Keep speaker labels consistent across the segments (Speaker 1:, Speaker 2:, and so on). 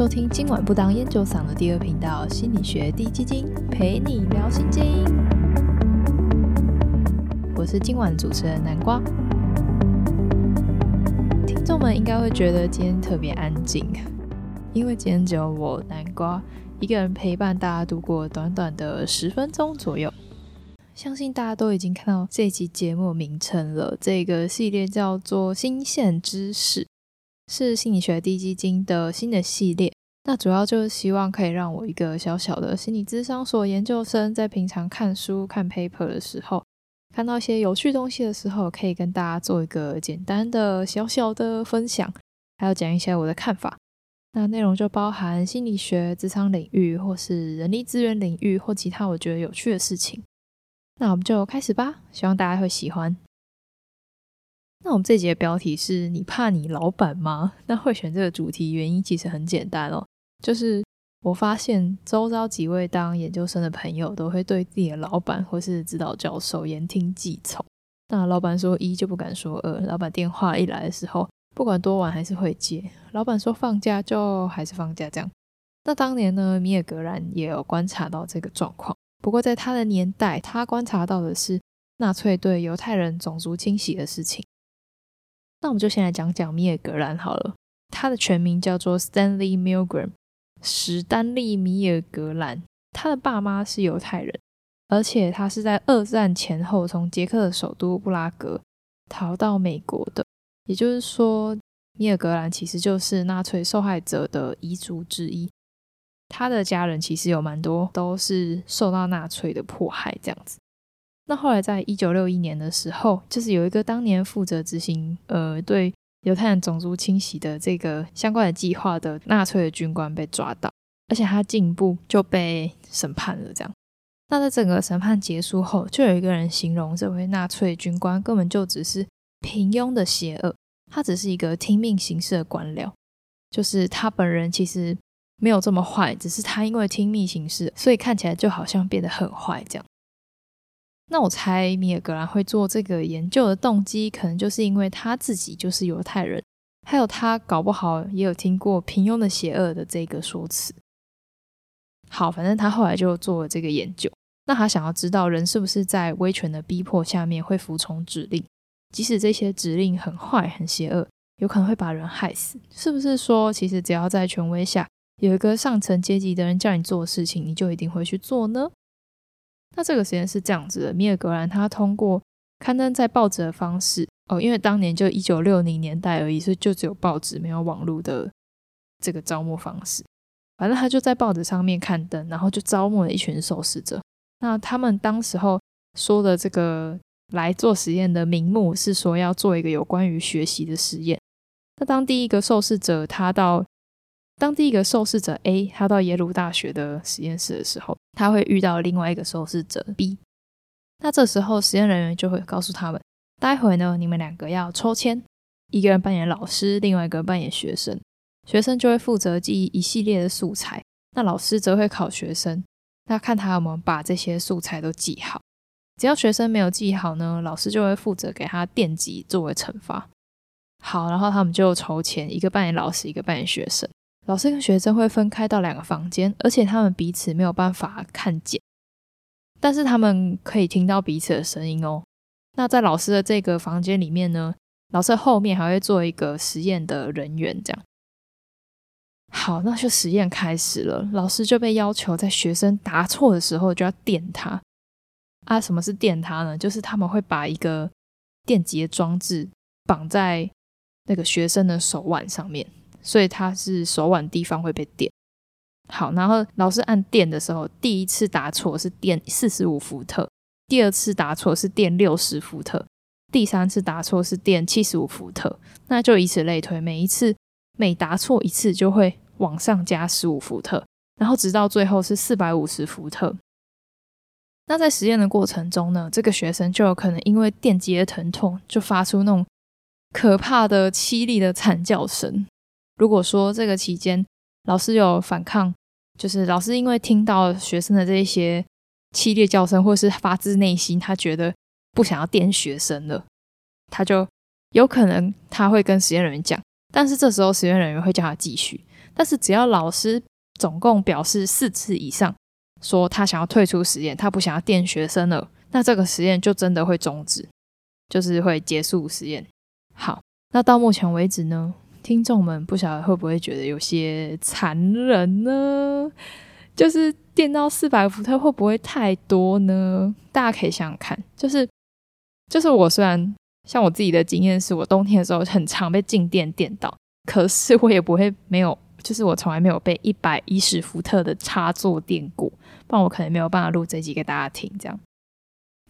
Speaker 1: 收听今晚不当烟酒嗓的第二频道心理学地基金，陪你聊心经。我是今晚主持人南瓜。听众们应该会觉得今天特别安静，因为今天只有我南瓜一个人陪伴大家度过短短的十分钟左右。相信大家都已经看到这集节目名称了，这个系列叫做“新鲜知识”。是心理学低基金的新的系列，那主要就是希望可以让我一个小小的心理咨商所研究生，在平常看书看 paper 的时候，看到一些有趣东西的时候，可以跟大家做一个简单的小小的分享，还有讲一些我的看法。那内容就包含心理学、职场领域，或是人力资源领域，或其他我觉得有趣的事情。那我们就开始吧，希望大家会喜欢。那我们这节的标题是你怕你老板吗？那会选这个主题原因其实很简单哦，就是我发现周遭几位当研究生的朋友都会对自己的老板或是指导教授言听计从。那老板说一就不敢说二，老板电话一来的时候，不管多晚还是会接。老板说放假就还是放假这样。那当年呢，米尔格兰也有观察到这个状况，不过在他的年代，他观察到的是纳粹对犹太人种族清洗的事情。那我们就先来讲讲米尔格兰好了，他的全名叫做 Stanley Milgram，史丹利·米尔格兰。他的爸妈是犹太人，而且他是在二战前后从捷克的首都布拉格逃到美国的。也就是说，米尔格兰其实就是纳粹受害者的遗族之一。他的家人其实有蛮多都是受到纳粹的迫害，这样子。那后来，在一九六一年的时候，就是有一个当年负责执行呃对犹太人种族清洗的这个相关的计划的纳粹的军官被抓到，而且他进一步就被审判了。这样，那在整个审判结束后，就有一个人形容这位纳粹军官根本就只是平庸的邪恶，他只是一个听命行事的官僚，就是他本人其实没有这么坏，只是他因为听命行事，所以看起来就好像变得很坏这样。那我猜米尔格兰会做这个研究的动机，可能就是因为他自己就是犹太人，还有他搞不好也有听过“平庸的邪恶”的这个说辞。好，反正他后来就做了这个研究。那他想要知道人是不是在威权的逼迫下面会服从指令，即使这些指令很坏、很邪恶，有可能会把人害死。是不是说，其实只要在权威下有一个上层阶级的人叫你做的事情，你就一定会去做呢？那这个实验是这样子的：米尔格兰他通过刊登在报纸的方式哦，因为当年就一九六零年代而已，所以就只有报纸没有网络的这个招募方式。反正他就在报纸上面刊登，然后就招募了一群受试者。那他们当时候说的这个来做实验的名目是说要做一个有关于学习的实验。那当第一个受试者他到当第一个受试者 A 他到耶鲁大学的实验室的时候，他会遇到另外一个受试者 B。那这时候实验人员就会告诉他们，待会呢，你们两个要抽签，一个人扮演老师，另外一个扮演学生。学生就会负责记忆一系列的素材，那老师则会考学生，那看他有没有把这些素材都记好。只要学生没有记好呢，老师就会负责给他电击作为惩罚。好，然后他们就抽签，一个扮演老师，一个扮演学生。老师跟学生会分开到两个房间，而且他们彼此没有办法看见，但是他们可以听到彼此的声音哦。那在老师的这个房间里面呢，老师后面还会做一个实验的人员，这样。好，那就实验开始了。老师就被要求在学生答错的时候就要电他。啊，什么是电他呢？就是他们会把一个电极的装置绑在那个学生的手腕上面。所以他是手腕地方会被电。好，然后老师按电的时候，第一次答错是电四十五伏特，第二次答错是电六十伏特，第三次答错是电七十五伏特，那就以此类推，每一次每答错一次就会往上加十五伏特，然后直到最后是四百五十伏特。那在实验的过程中呢，这个学生就有可能因为电击的疼痛，就发出那种可怕的凄厉的惨叫声。如果说这个期间老师有反抗，就是老师因为听到学生的这些凄厉叫声，或是发自内心他觉得不想要电学生了，他就有可能他会跟实验人员讲，但是这时候实验人员会叫他继续。但是只要老师总共表示四次以上，说他想要退出实验，他不想要电学生了，那这个实验就真的会终止，就是会结束实验。好，那到目前为止呢，听众们不晓得会不会觉得有些残忍呢？就是电到四百伏特会不会太多呢？大家可以想想看，就是就是我虽然像我自己的经验是我冬天的时候很常被静电电到，可是我也不会没有，就是我从来没有被一百一十伏特的插座电过，不然我可能没有办法录这集给大家听。这样，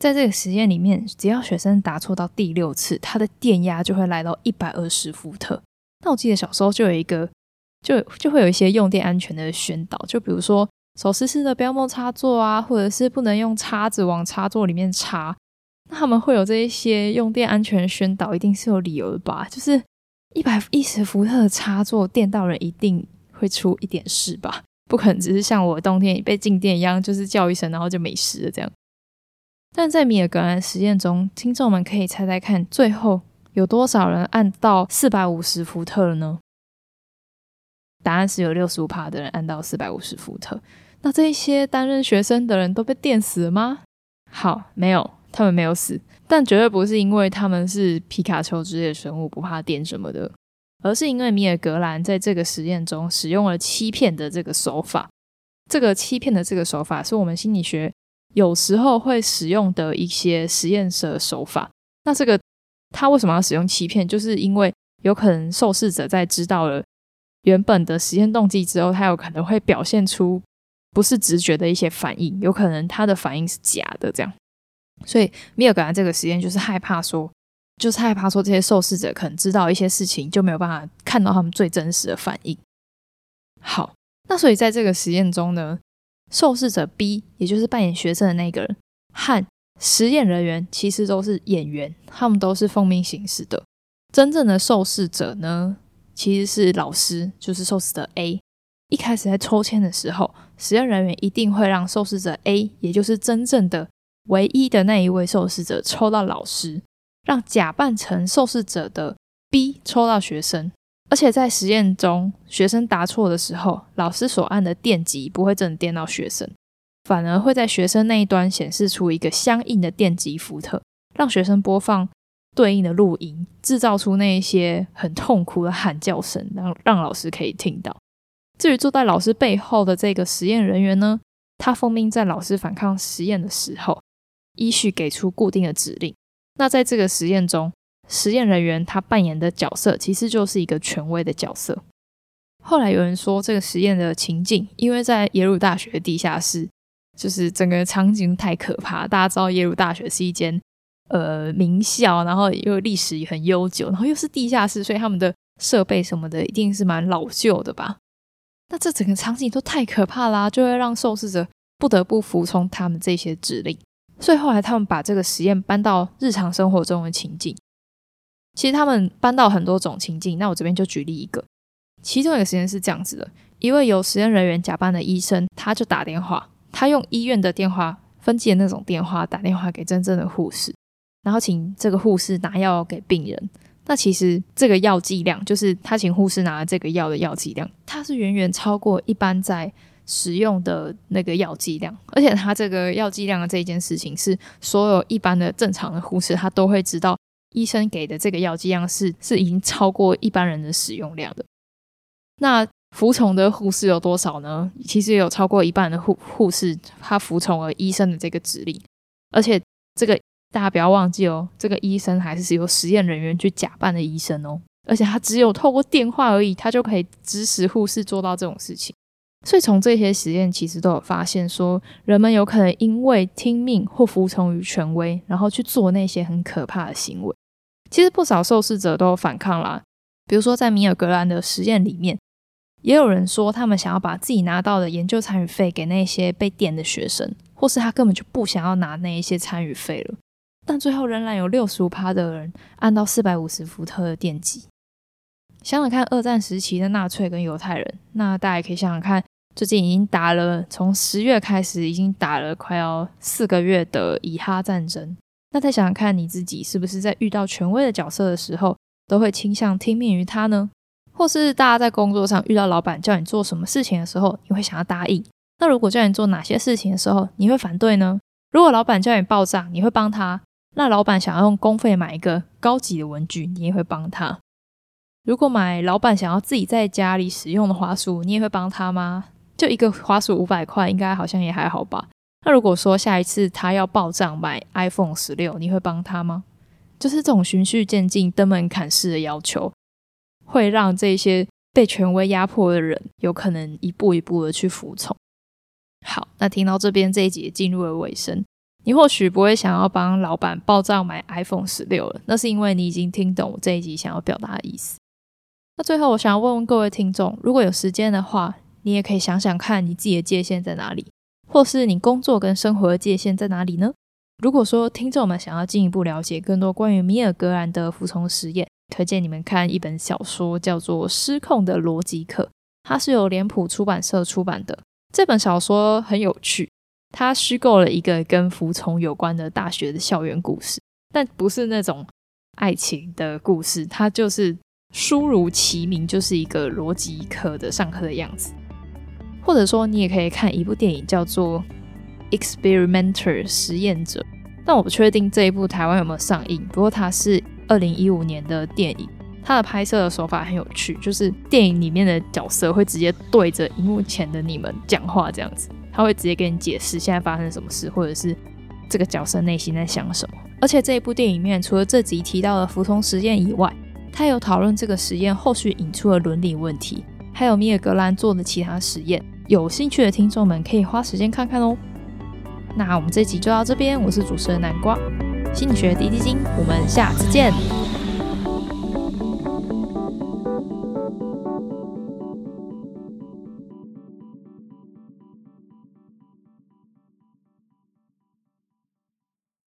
Speaker 1: 在这个实验里面，只要学生答错到第六次，他的电压就会来到一百二十伏特。那我记得小时候就有一个，就就会有一些用电安全的宣导，就比如说。手撕式的不要摸插座啊，或者是不能用叉子往插座里面插，那他们会有这一些用电安全宣导，一定是有理由的吧？就是一百一十伏特的插座电到人，一定会出一点事吧？不可能只是像我冬天被静电一样，就是叫一声然后就没事了这样。但在米尔格兰实验中，听众们可以猜猜看，最后有多少人按到四百五十伏特了呢？答案是有六十五帕的人按到四百五十伏特。那这一些担任学生的人都被电死了吗？好，没有，他们没有死，但绝对不是因为他们是皮卡丘之类的生物不怕电什么的，而是因为米尔格兰在这个实验中使用了欺骗的这个手法。这个欺骗的这个手法是我们心理学有时候会使用的一些实验室手法。那这个他为什么要使用欺骗？就是因为有可能受试者在知道了原本的实验动机之后，他有可能会表现出。不是直觉的一些反应，有可能他的反应是假的，这样。所以米尔格兰这个实验就是害怕说，就是害怕说这些受试者可能知道一些事情，就没有办法看到他们最真实的反应。好，那所以在这个实验中呢，受试者 B，也就是扮演学生的那个人，和实验人员其实都是演员，他们都是奉命行事的。真正的受试者呢，其实是老师，就是受试者 A。一开始在抽签的时候，实验人员一定会让受试者 A，也就是真正的唯一的那一位受试者抽到老师，让假扮成受试者的 B 抽到学生。而且在实验中，学生答错的时候，老师所按的电极不会真的电到学生，反而会在学生那一端显示出一个相应的电极伏特，让学生播放对应的录音，制造出那一些很痛苦的喊叫声，让让老师可以听到。至于坐在老师背后的这个实验人员呢，他奉命在老师反抗实验的时候，依序给出固定的指令。那在这个实验中，实验人员他扮演的角色其实就是一个权威的角色。后来有人说，这个实验的情境，因为在耶鲁大学地下室，就是整个场景太可怕。大家知道耶鲁大学是一间呃名校，然后又历史也很悠久，然后又是地下室，所以他们的设备什么的一定是蛮老旧的吧。那这整个场景都太可怕啦，就会让受试者不得不服从他们这些指令。所以后来他们把这个实验搬到日常生活中的情境。其实他们搬到很多种情境，那我这边就举例一个。其中一个实验是这样子的：一位有实验人员假扮的医生，他就打电话，他用医院的电话分机的那种电话打电话给真正的护士，然后请这个护士拿药给病人。那其实这个药剂量，就是他请护士拿这个药的药剂量，它是远远超过一般在使用的那个药剂量，而且他这个药剂量的这一件事情，是所有一般的正常的护士他都会知道，医生给的这个药剂量是是已经超过一般人的使用量的。那服从的护士有多少呢？其实有超过一半的护护士他服从了医生的这个指令，而且这个。大家不要忘记哦，这个医生还是由实验人员去假扮的医生哦，而且他只有透过电话而已，他就可以指使护士做到这种事情。所以从这些实验其实都有发现，说人们有可能因为听命或服从于权威，然后去做那些很可怕的行为。其实不少受试者都有反抗啦，比如说在米尔格兰的实验里面，也有人说他们想要把自己拿到的研究参与费给那些被电的学生，或是他根本就不想要拿那一些参与费了。但最后仍然有六十五趴的人按到四百五十伏特的电极。想想看，二战时期的纳粹跟犹太人，那大家可以想想看，最近已经打了，从十月开始已经打了快要四个月的以哈战争。那再想想看，你自己是不是在遇到权威的角色的时候，都会倾向听命于他呢？或是大家在工作上遇到老板叫你做什么事情的时候，你会想要答应？那如果叫你做哪些事情的时候，你会反对呢？如果老板叫你报账，你会帮他？那老板想要用公费买一个高级的文具，你也会帮他？如果买老板想要自己在家里使用的花束，你也会帮他吗？就一个花束五百块，应该好像也还好吧？那如果说下一次他要报账买 iPhone 十六，你会帮他吗？就是这种循序渐进、登门槛式的要求，会让这些被权威压迫的人有可能一步一步的去服从。好，那听到这边这一集进入了尾声，你或许不会想要帮老板报账买 iPhone 十六了，那是因为你已经听懂我这一集想要表达的意思。那最后，我想要问问各位听众，如果有时间的话，你也可以想想看你自己的界限在哪里，或是你工作跟生活的界限在哪里呢？如果说听众们想要进一步了解更多关于米尔格兰的服从实验，推荐你们看一本小说，叫做《失控的逻辑课》，它是由脸谱出版社出版的。这本小说很有趣，它虚构了一个跟服从有关的大学的校园故事，但不是那种爱情的故事，它就是书如其名，就是一个逻辑课的上课的样子。或者说，你也可以看一部电影，叫做《Experimenter》实验者。但我不确定这一部台湾有没有上映。不过它是二零一五年的电影，它的拍摄的手法很有趣，就是电影里面的角色会直接对着荧幕前的你们讲话，这样子，他会直接跟你解释现在发生什么事，或者是这个角色内心在想什么。而且这一部电影里面，除了这集提到的服从实验以外，他有讨论这个实验后续引出的伦理问题。还有米尔格兰做的其他实验，有兴趣的听众们可以花时间看看哦。那我们这集就到这边，我是主持人南瓜，心理学滴滴金，我们下次见。